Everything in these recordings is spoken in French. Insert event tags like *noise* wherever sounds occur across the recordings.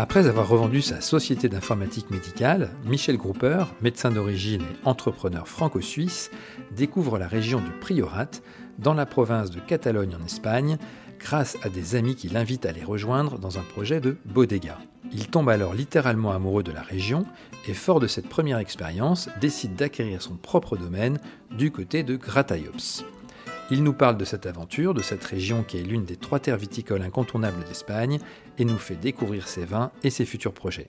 Après avoir revendu sa société d'informatique médicale, Michel Grupper, médecin d'origine et entrepreneur franco-suisse, découvre la région du Priorat, dans la province de Catalogne en Espagne, grâce à des amis qui l'invitent à les rejoindre dans un projet de bodega. Il tombe alors littéralement amoureux de la région et, fort de cette première expérience, décide d'acquérir son propre domaine du côté de Gratayops. Il nous parle de cette aventure, de cette région qui est l'une des trois terres viticoles incontournables d'Espagne, et nous fait découvrir ses vins et ses futurs projets.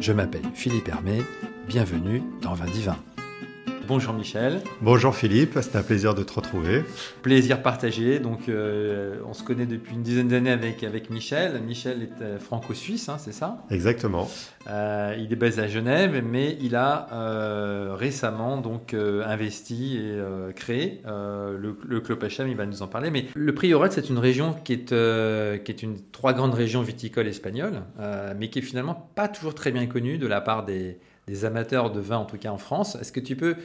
Je m'appelle Philippe Hermé, bienvenue dans Vin Divin. Bonjour Michel. Bonjour Philippe, c'est un plaisir de te retrouver. Plaisir partagé. Donc, euh, on se connaît depuis une dizaine d'années avec, avec Michel. Michel est euh, franco-suisse, hein, c'est ça? Exactement. Euh, il est basé à Genève, mais il a récemment donc investi et créé le, le Club HM. Il va nous en parler. Mais le Priorat, c'est une région qui est, qui est une trois grandes régions viticoles espagnoles, mais qui est finalement pas toujours très bien connue de la part des des amateurs de vin, en tout cas en France. Est-ce que tu peux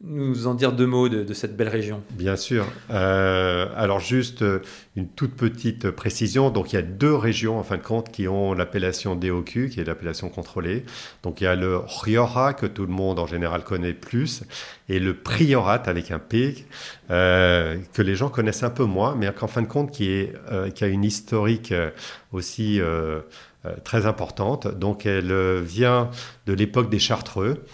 nous en dire deux mots de, cette belle région? Bien sûr. Euh, alors juste euh, une toute petite précision. Donc il y a deux régions en fin de compte qui ont l'appellation DOQ, qui est l'appellation contrôlée. Donc il y a le Rioja que tout le monde en général connaît plus, et le Priorat avec un P euh, que les gens connaissent un peu moins, mais qu'en fin de compte qui, qui a une historique aussi très importante. Donc elle euh, vient de l'époque des Chartreux,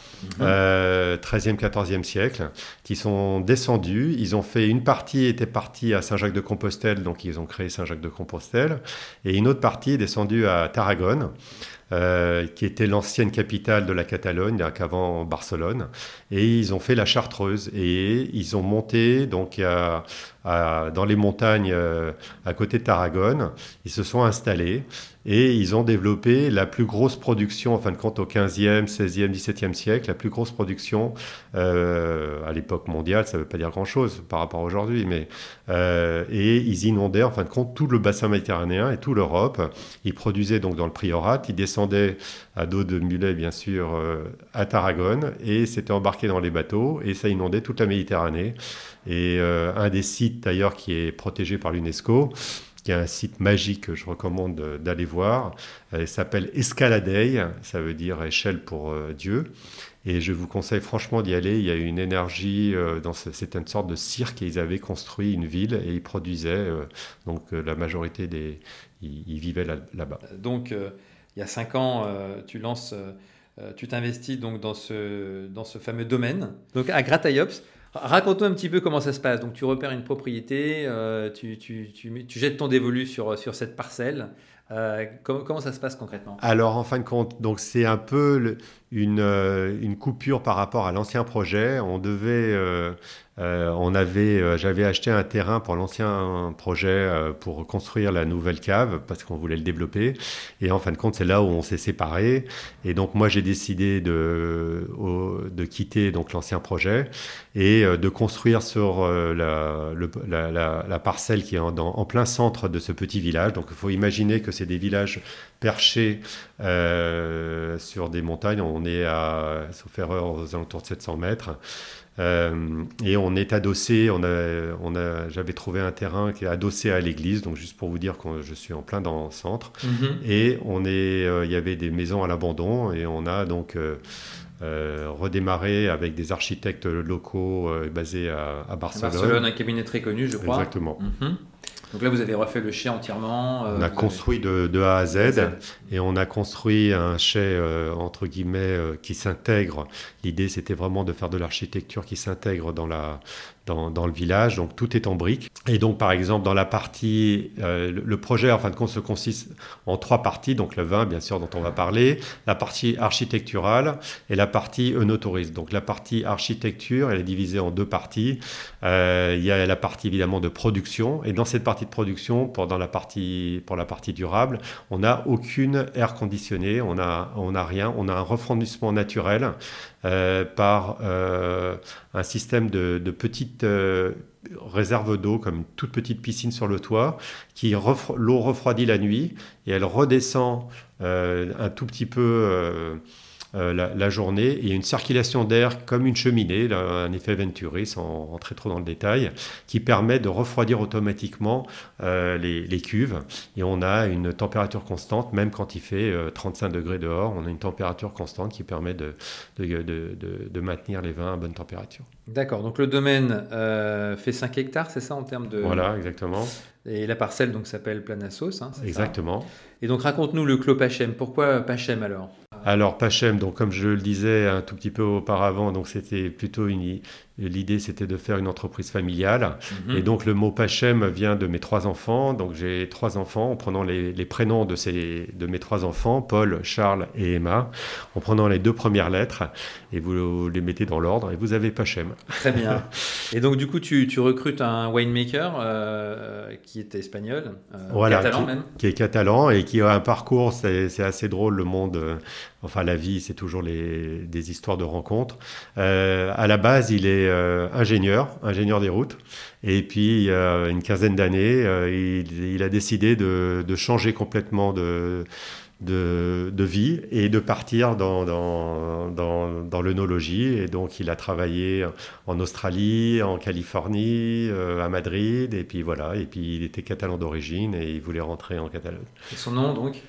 13e, mhm. 14e euh, siècle, qui sont descendus. Ils ont fait une partie était partie à Saint-Jacques-de-Compostelle, donc ils ont créé Saint-Jacques-de-Compostelle, et une autre partie est descendue à Tarragone. qui était l'ancienne capitale de la Catalogne, qu'avant Barcelone. Et ils ont fait la Chartreuse et ils ont monté donc dans les montagnes à côté de Tarragone. Ils se sont installés. Et ils ont développé la plus grosse production, en fin de compte, au 15e, 16e, 17e siècle, la plus grosse production euh, à l'époque mondiale, ça ne veut pas dire grand-chose par rapport à aujourd'hui, mais euh, et ils inondaient, en fin de compte, tout le bassin méditerranéen et toute l'Europe. Ils produisaient donc dans le Priorat, ils descendaient à dos de mulet, bien sûr, euh, à Tarragone, et s'étaient embarqués dans les bateaux, et ça inondait toute la Méditerranée. Et un des sites, d'ailleurs, qui est protégé par l'UNESCO, qui est un site magique que je recommande d'aller voir. Elle s'appelle Escaladei, ça veut dire échelle pour euh, Dieu. Et je vous conseille franchement d'y aller. Il y a une énergie, euh, dans c'était une sorte de cirque et ils avaient construit une ville et ils produisaient. Euh, donc la majorité des. Ils, vivaient là-bas. donc il y a cinq ans, tu lances. tu t'investis donc dans ce, dans ce fameux domaine, donc à Gratayops. Raconte-nous un petit peu comment ça se passe. Donc, tu repères une propriété, euh, tu, tu, tu, jettes ton dévolu sur, sur cette parcelle. Euh, comment, comment, ça se passe concrètement? Alors, en fin de compte, donc c'est un peu une, euh, une, coupure par rapport à l'ancien projet. On devait euh, on avait, euh, j'avais acheté un terrain pour l'ancien projet euh, pour construire la nouvelle cave parce qu'on voulait le développer. Et en fin de compte, c'est là où on s'est séparés. Et donc moi, j'ai décidé de, quitter donc l'ancien projet et de construire sur la, parcelle qui est en, plein centre de ce petit village. Donc il faut imaginer que c'est des villages perchés sur des montagnes. On est à, sauf erreur, aux alentours de 700 mètres. Euh, et on est adossé, on a, on a, j'avais trouvé un terrain qui est adossé à l'église, donc juste pour vous dire que je suis en plein dans le centre. Mhm. Et on est, euh, il y avait des maisons à l'abandon et on a donc euh, redémarré avec des architectes locaux basés à, Barcelone. Barcelone, un cabinet très connu, je crois. Exactement. Mhm. Donc là, vous avez refait le chai entièrement. Euh, on a construit de, A à Z, et on a construit un chai, euh, entre guillemets, euh, qui s'intègre. L'idée, c'était vraiment de faire de l'architecture qui s'intègre dans la, dans, le village. Donc tout est en briques. Et donc par exemple dans la partie, euh, le projet en fin de compte se consiste en trois parties. Donc le vin bien sûr dont on va parler, la partie architecturale et la partie œnotourisme. Donc la partie architecture elle est divisée en deux parties. Euh, il y a la partie évidemment de production et dans cette partie de production pour dans la partie pour la partie durable. On n'a aucune air conditionnée, on a on a rien, on a un refroidissement naturel euh, par euh, un système de, petites euh, réserves d'eau, comme toute petite piscine sur le toit, qui l'eau refroidit la nuit et elle redescend un tout petit peu la, journée. il y a une circulation d'air comme une cheminée, un effet Venturi, sans rentrer trop dans le détail, qui permet de refroidir automatiquement les, cuves. Et on a une température constante, même quand il fait 35 degrés dehors, on a une température constante qui permet de, de, maintenir les vins à bonne température. D'accord, donc le domaine fait 5 hectares, c'est ça en termes de... Voilà, exactement. Et la parcelle donc s'appelle Planassos. Hein, Exactement. et donc raconte-nous le Clos Pachem. Pourquoi Pachem alors? Alors Pachem, donc comme je le disais un tout petit peu auparavant, donc c'était plutôt une, L'idée, c'était de faire une entreprise familiale. Mhm. Et donc, le mot Pachem vient de mes trois enfants. Donc, j'ai trois enfants en prenant les, prénoms de, ces, de mes trois enfants, Paul, Charles et Emma, en prenant les deux premières lettres. Et vous les mettez dans l'ordre et vous avez Pachem. Très bien. *laughs* et donc, du coup, tu, tu recrutes un winemaker euh, qui est espagnol, euh, catalan qui, même. Qui est catalan et qui a un parcours, c'est assez drôle, le monde. Euh, enfin, la vie, c'est toujours les, des histoires de rencontres. à la base, il est euh, ingénieur, ingénieur des routes. Et puis, il y a une quinzaine d'années, euh, il, a décidé de, changer complètement de, de, vie et de partir dans, dans, dans, l'œnologie. Et donc, il a travaillé en Australie, en Californie, euh, à Madrid. Et puis voilà. Et puis, il était catalan d'origine et il voulait rentrer en Catalogne. Et son nom, donc?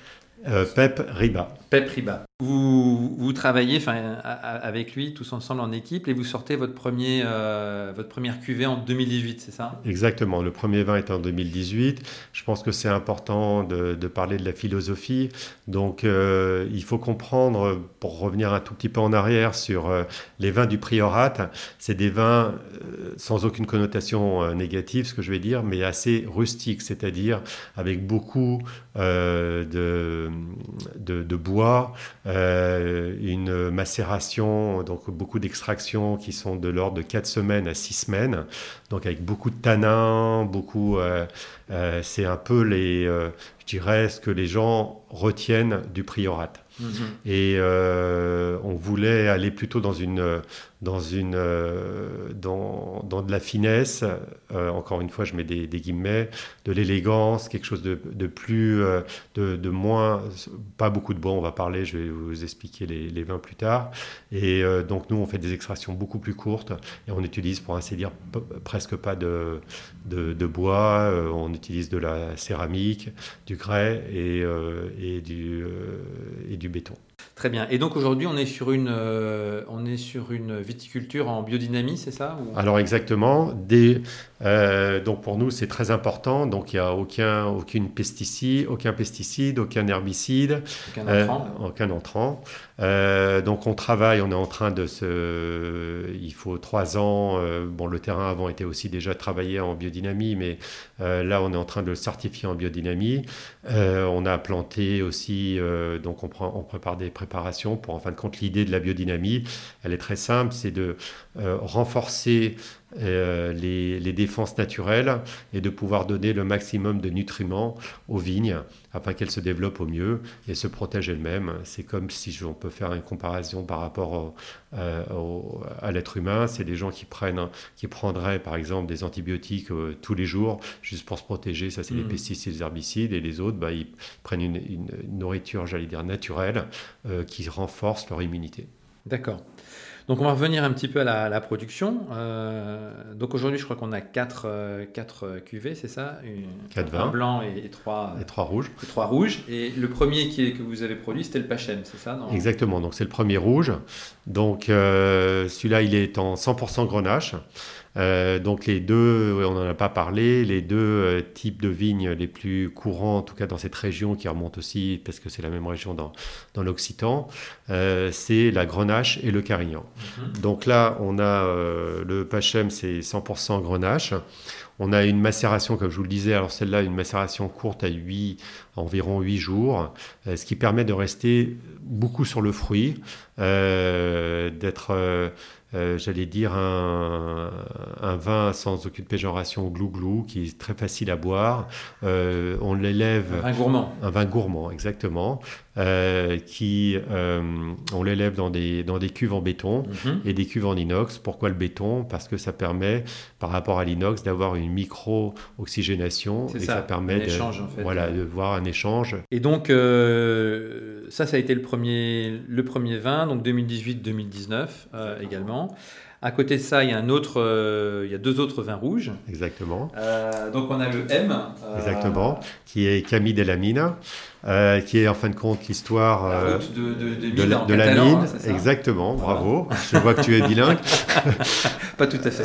Pep Riba. Pep Riba. Vous, travaillez avec lui tous ensemble en équipe et vous sortez votre, premier, euh, votre première cuvée en 2018, c'est ça? Exactement, le premier vin est en 2018. Je pense que c'est important de, parler de la philosophie. Donc euh, il faut comprendre, pour revenir un tout petit peu en arrière sur euh, les vins du priorat, c'est des vins sans aucune connotation négative, ce que je vais dire, mais assez rustiques, c'est-à-dire avec beaucoup de bois. Euh, une macération, donc beaucoup d'extractions qui sont de l'ordre de 4 semaines à 6 semaines, donc avec beaucoup de tanins, beaucoup. Euh, euh, c'est un peu les, je dirais, ce que les gens retiennent du priorat. Mhm. Et on voulait aller plutôt dans une dans, une, euh, dans, dans, de la finesse, euh, encore une fois je mets des, guillemets, de l'élégance, quelque chose de, de plus, euh, de, de, moins, pas beaucoup de bois, on va parler, je vais vous expliquer les, les vins plus tard. Et donc nous on fait des extractions beaucoup plus courtes et on utilise pour ainsi dire presque pas de, de, bois, on utilise de la céramique, du grès et, et, du, et du béton. Très bien. Et donc aujourd'hui, on est sur une, euh, on est sur une viticulture en biodynamie, c'est ça Alors exactement. Euh, donc pour nous, c'est très important. Donc il n'y a aucun, aucune pesticide, aucun pesticide, aucun herbicide, aucun entrant. Euh, aucun entrant. donc on travaille, on est en train de se, il faut trois ans. bon, le terrain avant était aussi déjà travaillé en biodynamie, mais là on est en train de le certifier en biodynamie. on a planté aussi, donc on, prend, on prépare des préparation pour, en fin de compte, l'idée de la biodynamie, elle est très simple, c'est de euh, renforcer euh, les, les, défenses naturelles et de pouvoir donner le maximum de nutriments aux vignes afin qu'elles se développent au mieux et se protègent elles-mêmes. C'est comme si on peut faire une comparaison par rapport euh, à l'être humain. C'est des gens qui prennent, qui prendraient par exemple des antibiotiques tous les jours juste pour se protéger. Ça, c'est les mmh. pesticides, les herbicides. Et les autres, bah, ils prennent une, une nourriture, j'allais dire, naturelle qui renforce leur immunité. D'accord. Donc on va revenir un petit peu à la, production. Euh, donc aujourd'hui, je crois qu'on a 4, euh, quatre cuvées, c'est ça? 4 vins. Un blanc et, 3 et trois rouges. Et 3 rouges. Et le premier qui est, que vous avez produit, c'était le Pachem, c'est ça Exactement, donc c'est le premier rouge. Donc euh, celui-là, il est en 100% grenache. Euh, donc les deux, on n'en a pas parlé, les deux euh, types de vignes les plus courants, en tout cas dans cette région qui remonte aussi, parce que c'est la même région dans, dans l'Occitan, euh, c'est la Grenache et le Carignan. Mhm. Donc là, on a le Pachem, c'est 100% Grenache. On a une macération, comme je vous le disais, alors celle-là, une macération courte à 8, environ 8 jours, ce qui permet de rester beaucoup sur le fruit, d'être euh, j'allais dire, un, vin sans aucune péjoration glou-glou, qui est très facile à boire. Euh, on l'élève. Un vin gourmand. Un vin gourmand, exactement. Euh, qui, on l'élève dans des, dans des cuves en béton mhm. et des cuves en inox. Pourquoi le béton? Parce que ça permet, par rapport à l'inox, d'avoir une, micro-oxygénation et ça, ça, permet un de, échange, en fait. voilà, de voir un échange. Et donc, ça, ça a été le premier, le premier vin, donc 2018-2019 euh, À côté de ça, il y a, un autre, euh, il y a deux autres vins rouges. Exactement. Euh, donc, on a le M. euh, Exactement. Qui est Camille Delamine, euh, qui est en fin de compte l'histoire La de, de, de, de, mine la, catalan, mine. hein, Exactement, Voilà. bravo. Je vois que tu es bilingue. *laughs* Pas tout à fait.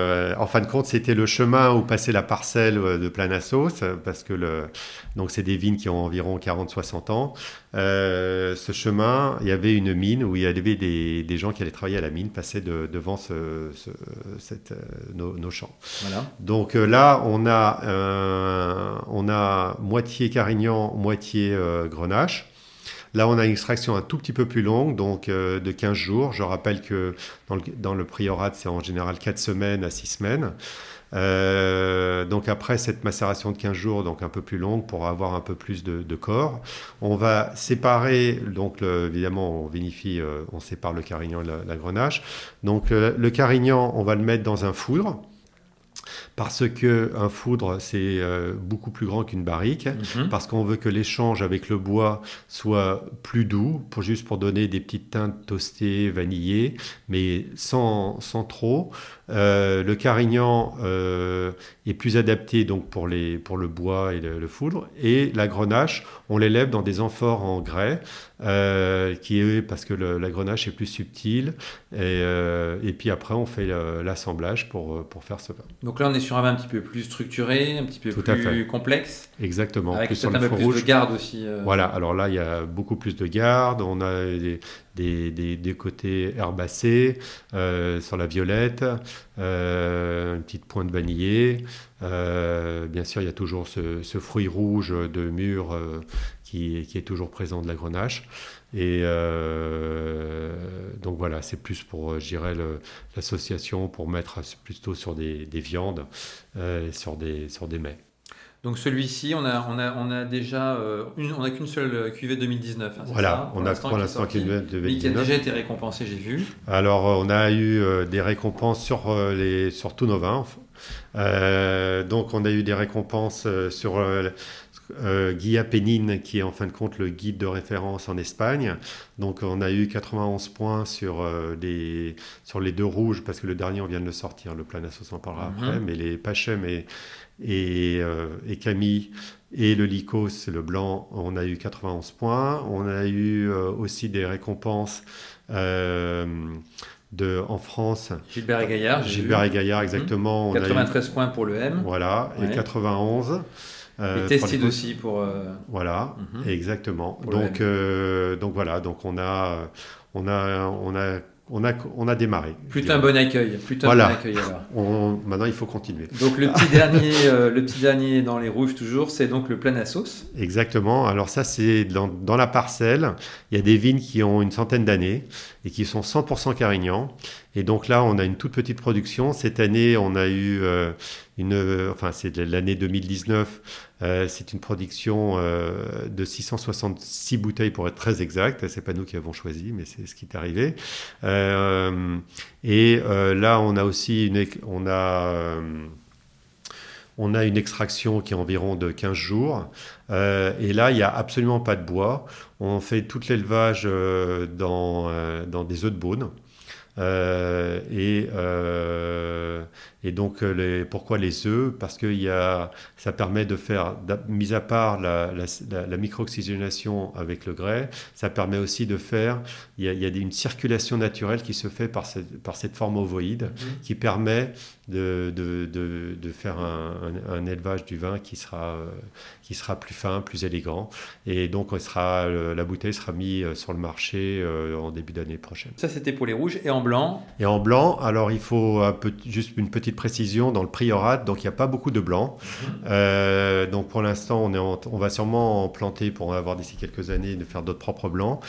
Euh, en fin de compte, c'était le chemin où passait la parcelle euh, de Planassos, euh, parce que le, donc c'est des vignes qui ont environ 40-60 ans. Euh, ce chemin, il y avait une mine où il y avait des, des gens qui allaient travailler à la mine, passaient de- devant ce, ce- cette, nos, nos champs. Voilà. Donc là, on a, euh, on a moitié Carignan, moitié Grenache. Là, on a une extraction un tout petit peu plus longue, donc euh, de 15 jours. Je rappelle que dans le, dans le priorat, c'est en général 4 semaines à 6 semaines. Euh, donc après cette macération de 15 jours, donc un peu plus longue pour avoir un peu plus de, de corps, on va séparer, donc le- évidemment on vinifie, euh, on sépare le carignan et la, la grenache. Donc le, le carignan, on va le mettre dans un foudre parce que un foudre c'est euh, beaucoup plus grand qu'une barrique Mhm. parce qu'on veut que l'échange avec le bois soit plus doux, pour, juste pour donner des petites teintes toastées, vanillées, mais sans, sans trop. Euh, le carignan euh, est plus adapté donc pour, les, pour le bois et le, le foudre. Et la grenache, on l'élève dans des amphores en grès, qui est parce que le- la grenache est plus subtile. Et, et puis après, on fait l'assemblage pour, pour faire ce vin. Donc là, on est sur un vin un petit peu plus structuré, un petit peu Tout plus complexe, Exactement. avec plus sur peut-être un peu plus rouge. de garde aussi. euh. Voilà, alors là, il y a beaucoup plus de garde. On a des, des, des- des côtés herbacés euh, sur la violette, euh, une petite pointe vanillée. Bien sûr, il y a toujours ce, ce fruit rouge de mûr euh, qui, qui est toujours présent de la grenache. Et euh, donc voilà, c'est plus pour, euh, je dirais, l'association pour mettre plutôt sur des, des viandes, euh, sur des, sur des mets. Donc celui-ci, on a, on a, on a déjà, euh, une- on n'a qu'une seule cuvée 2019. hein, ça, Voilà, on a pour l'instant qu'une de mais qui a 2019. déjà été récompensé, j'ai vu. Alors, on a eu euh, des récompenses sur, euh, les, sur tous nos vins. Donc, on a eu des récompenses sur euh, Guia Pénine, qui est en fin de compte le guide de référence en Espagne. Donc, on a eu 91 points sur, euh, les, sur les deux rouges, parce que le dernier, on vient de le sortir. Le Planassos en parlera Mhm. après. Mais les Pachem et, et, euh, et Camille et le Lycos, le blanc, on a eu 91 points. On a eu euh, aussi des récompenses de, en France. Gilbert et Gaillard, Gilbert et Gaillard, exactement. on a eu- 93 points pour le M. voilà, Ouais. et 91. Euh, les- aussi pour. euh, Voilà, Mhm. exactement. Pour Donc, euh, donc voilà, donc on a, on a, on a, on a, on a démarré. Plutôt un bon accueil. Plutôt Voilà. un bon accueil alors. *laughs* On- maintenant, il faut continuer. Donc le petit dernier, euh, le petit dernier dans les rouges toujours, c'est donc le Planassos. Exactement. Alors ça, c'est dans, dans la parcelle. Il y a des vignes qui ont une centaine d'années et qui sont 100% Carignan. Et donc là, on a une toute petite production. Cette année, on a eu euh, enfin c'est l'année 2019. euh, c'est une production euh, de 666 bouteilles pour être très exact. C'est pas nous qui avons choisi, mais c'est ce qui est arrivé. Et là, on a aussi une, on a on a une extraction qui est environ de 15 jours. Et là, il n'y a absolument pas de bois. On fait tout l'élevage dans, dans des œufs de beaune. Euh, et, euh, et donc, euh, les, pourquoi les œufs? Parce que y a, ça permet de faire, mis à part la, la, la- la micro-oxygénation avec le grès, ça permet aussi de faire, il y a, il y a une circulation naturelle qui se fait par cette, par cette forme ovoïde qui permet de, de, de, de faire un, un- un élevage du vin qui sera, qui sera plus fin, plus élégant. Et donc, on sera, la bouteille sera mise euh, sur le marché euh, en début d'année prochaine. Ça c'était pour les rouges et en blanc? Et en blanc, alors il faut un peu, juste une petite précision dans le priorat, donc il n'y a pas beaucoup de blanc. Euh, donc pour l'instant, on, est en- on va sûrement en planter pour en avoir d'ici quelques années, de faire d'autres propres blancs.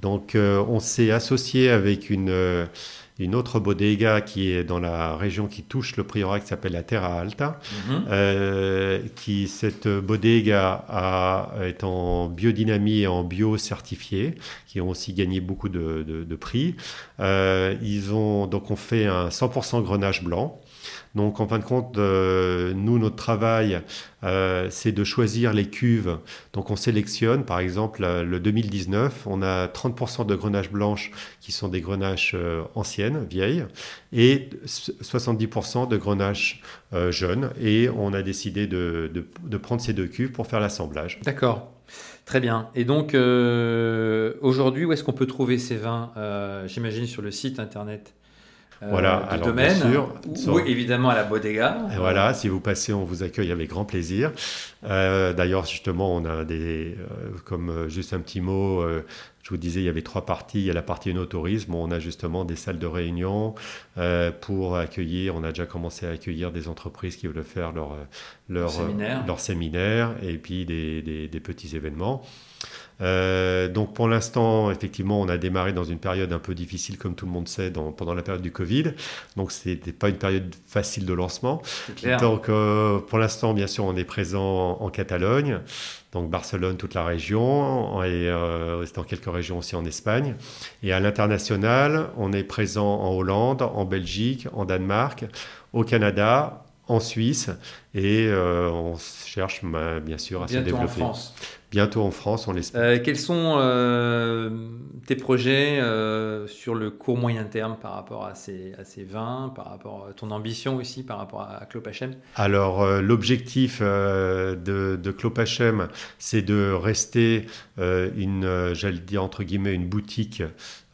Donc euh, on s'est associé avec une, euh, une autre bodega qui est dans la région qui touche le priorat, qui s'appelle la Terra Alta. Mhm. Euh, qui cette bodega a, est en biodynamie et en bio certifié, qui ont aussi gagné beaucoup de, de- de prix. Euh, ils ont donc on fait un 100% grenache blanc. Donc en fin de compte, euh, nous, notre travail, euh, c'est de choisir les cuves. Donc on sélectionne, par exemple, le 2019, on a 30% de grenaches blanches qui sont des grenaches anciennes, vieilles, et 70% de grenaches jeunes. Et on a décidé de, prendre ces deux cuves pour faire l'assemblage. D'accord. Très bien. Et donc, euh, aujourd'hui, où est-ce qu'on peut trouver ces vins euh, J'imagine sur le site internet? Euh, voilà, du domaine, ou, évidemment à la bodega. voilà, si vous passez, on vous accueille avec grand plaisir. D'ailleurs, justement, on a des, comme juste un petit mot, je vous disais, il y avait trois parties. Il y a la partie no-tourisme. On a justement des salles de réunion euh, pour accueillir. On a déjà commencé à accueillir des entreprises qui veulent faire leur, leur, séminaire. leur séminaire et puis des, des, des petits événements. Euh, donc pour l'instant, effectivement, on a démarré dans une période un peu difficile, comme tout le monde sait, dans, pendant la période du Covid. Donc ce n'était pas une période facile de lancement. Donc euh, pour l'instant, bien sûr, on est présent en, Catalogne, donc Barcelone, toute la région, et euh, dans quelques régions aussi en Espagne. Et à l'international, on est présent en Hollande, en Belgique, en Danemark, au Canada, en Suisse et euh, on cherche bah, bien sûr à se développer. en France. Bientôt en France, on l'espère. Euh, quels sont euh, tes projets sur le court moyen terme par rapport à ces, à ces vins, par rapport à ton ambition aussi par rapport à, Clopachem Alors l'objectif de, de Clopachem, c'est de rester une, j'allais dire entre guillemets, une boutique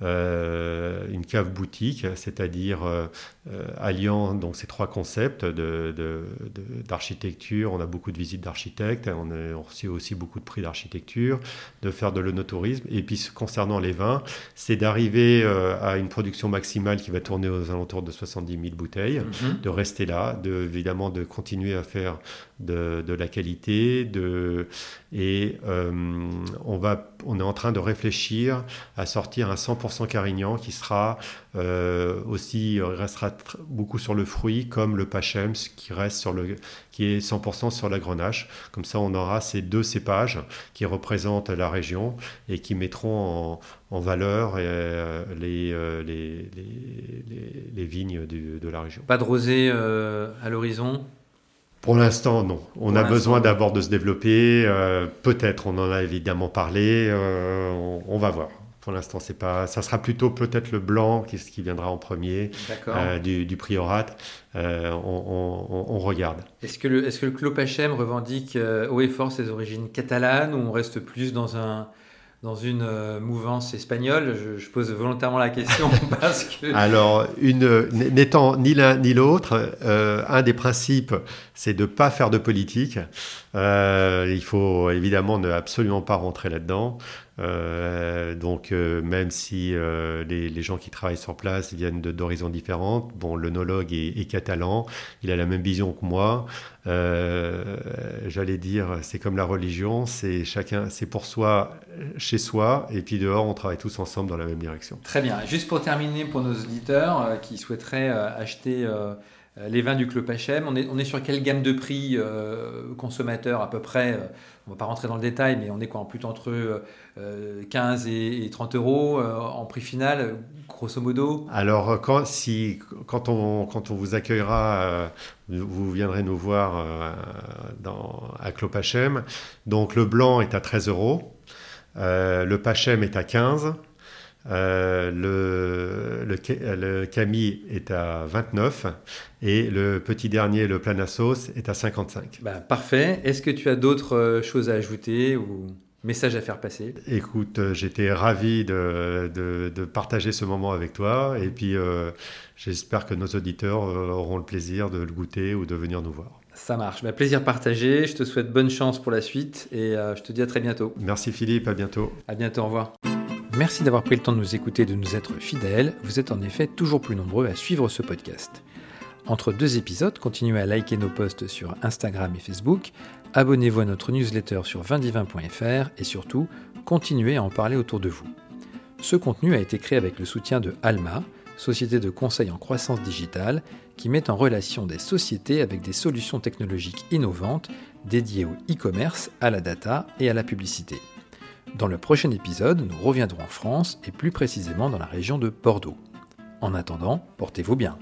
euh, une cave boutique, c'est-à-dire euh, euh, alliant donc ces trois concepts d'architecture. De, on a beaucoup de visites d'architectes, on, a, reçu aussi beaucoup de prix d'architecture, de faire de l'onotourisme. Et puis concernant les vins, c'est d'arriver à une production maximale qui va tourner aux alentours de 70 000 bouteilles, mhm. de rester là, de, évidemment de continuer à faire de, de la qualité, de, et on, va, on est en train de réfléchir à sortir un 100% Carignan qui sera euh, aussi euh, restera beaucoup sur le fruit comme le Pachems qui reste sur le qui est 100% sur la grenache. Comme ça, on aura ces deux cépages qui représentent la région et qui mettront en, valeur euh, les, vignes de la région. Pas de rosé à l'horizon? Pour l'instant, non. On a besoin d'abord de se développer. Peut-être, on en a évidemment parlé. on, va voir. Pour l'instant, c'est pas. Ça sera plutôt peut-être le blanc qui, qui viendra en premier euh, du, du, priorat. Euh, on, regarde. Est-ce que le, est-ce que le Clopachem revendique euh, haut et fort ses origines catalanes ou on reste plus dans un dans une mouvance espagnole je, pose volontairement la question *laughs* parce que... Alors, une, n'étant ni l'un ni l'autre, un des principes, c'est de ne pas faire de politique. il faut évidemment ne absolument pas rentrer là-dedans. Euh, donc, euh, même si euh, les, gens qui travaillent sur place viennent d'horizons différents, bon, l'onologue est, est, catalan, il a la même vision que moi. J'allais dire, c'est comme la religion, c'est chacun, c'est pour soi, chez soi, et puis dehors, on travaille tous ensemble dans la même direction. Très bien. Juste pour terminer, pour nos auditeurs qui souhaiteraient acheter les vins du Club HM, on est, sur quelle gamme de prix consommateur à peu près on ne va pas rentrer dans le détail, mais on est quoi plutôt entre 15 euh, et, 30 euros euh, en prix final, grosso modo? Alors, quand, si, quand, on, quand on vous accueillera, euh, vous viendrez nous voir à Clopachem. Donc, le blanc est à 13 euros, le Pachem est à 15 euh, le, le, Camille est à 29 et le petit dernier, le Planassos, est à 55. Bah, parfait. Est-ce que tu as d'autres euh, choses à ajouter ou messages à faire passer? Écoute, euh, j'étais ravi de, de, partager ce moment avec toi et puis j'espère que nos auditeurs auront le plaisir de le goûter ou de venir nous voir. Ça marche. Bah, plaisir partagé. Je te souhaite bonne chance pour la suite et je te dis à très bientôt. Merci Philippe, à bientôt. À bientôt, au revoir. Merci d'avoir pris le temps de nous écouter et de nous être fidèles. Vous êtes en effet toujours plus nombreux à suivre ce podcast. Entre deux épisodes, continuez à liker nos posts sur Instagram et Facebook, abonnez-vous à notre newsletter sur vindivin.fr et surtout, continuez à en parler autour de vous. Ce contenu a été créé avec le soutien de Alma, société de conseil en croissance digitale, qui met en relation des sociétés avec des solutions technologiques innovantes dédiées au e-commerce, à la data et à la publicité. Dans le prochain épisode, nous reviendrons en France et plus précisément dans la région de Bordeaux. En attendant, portez-vous bien.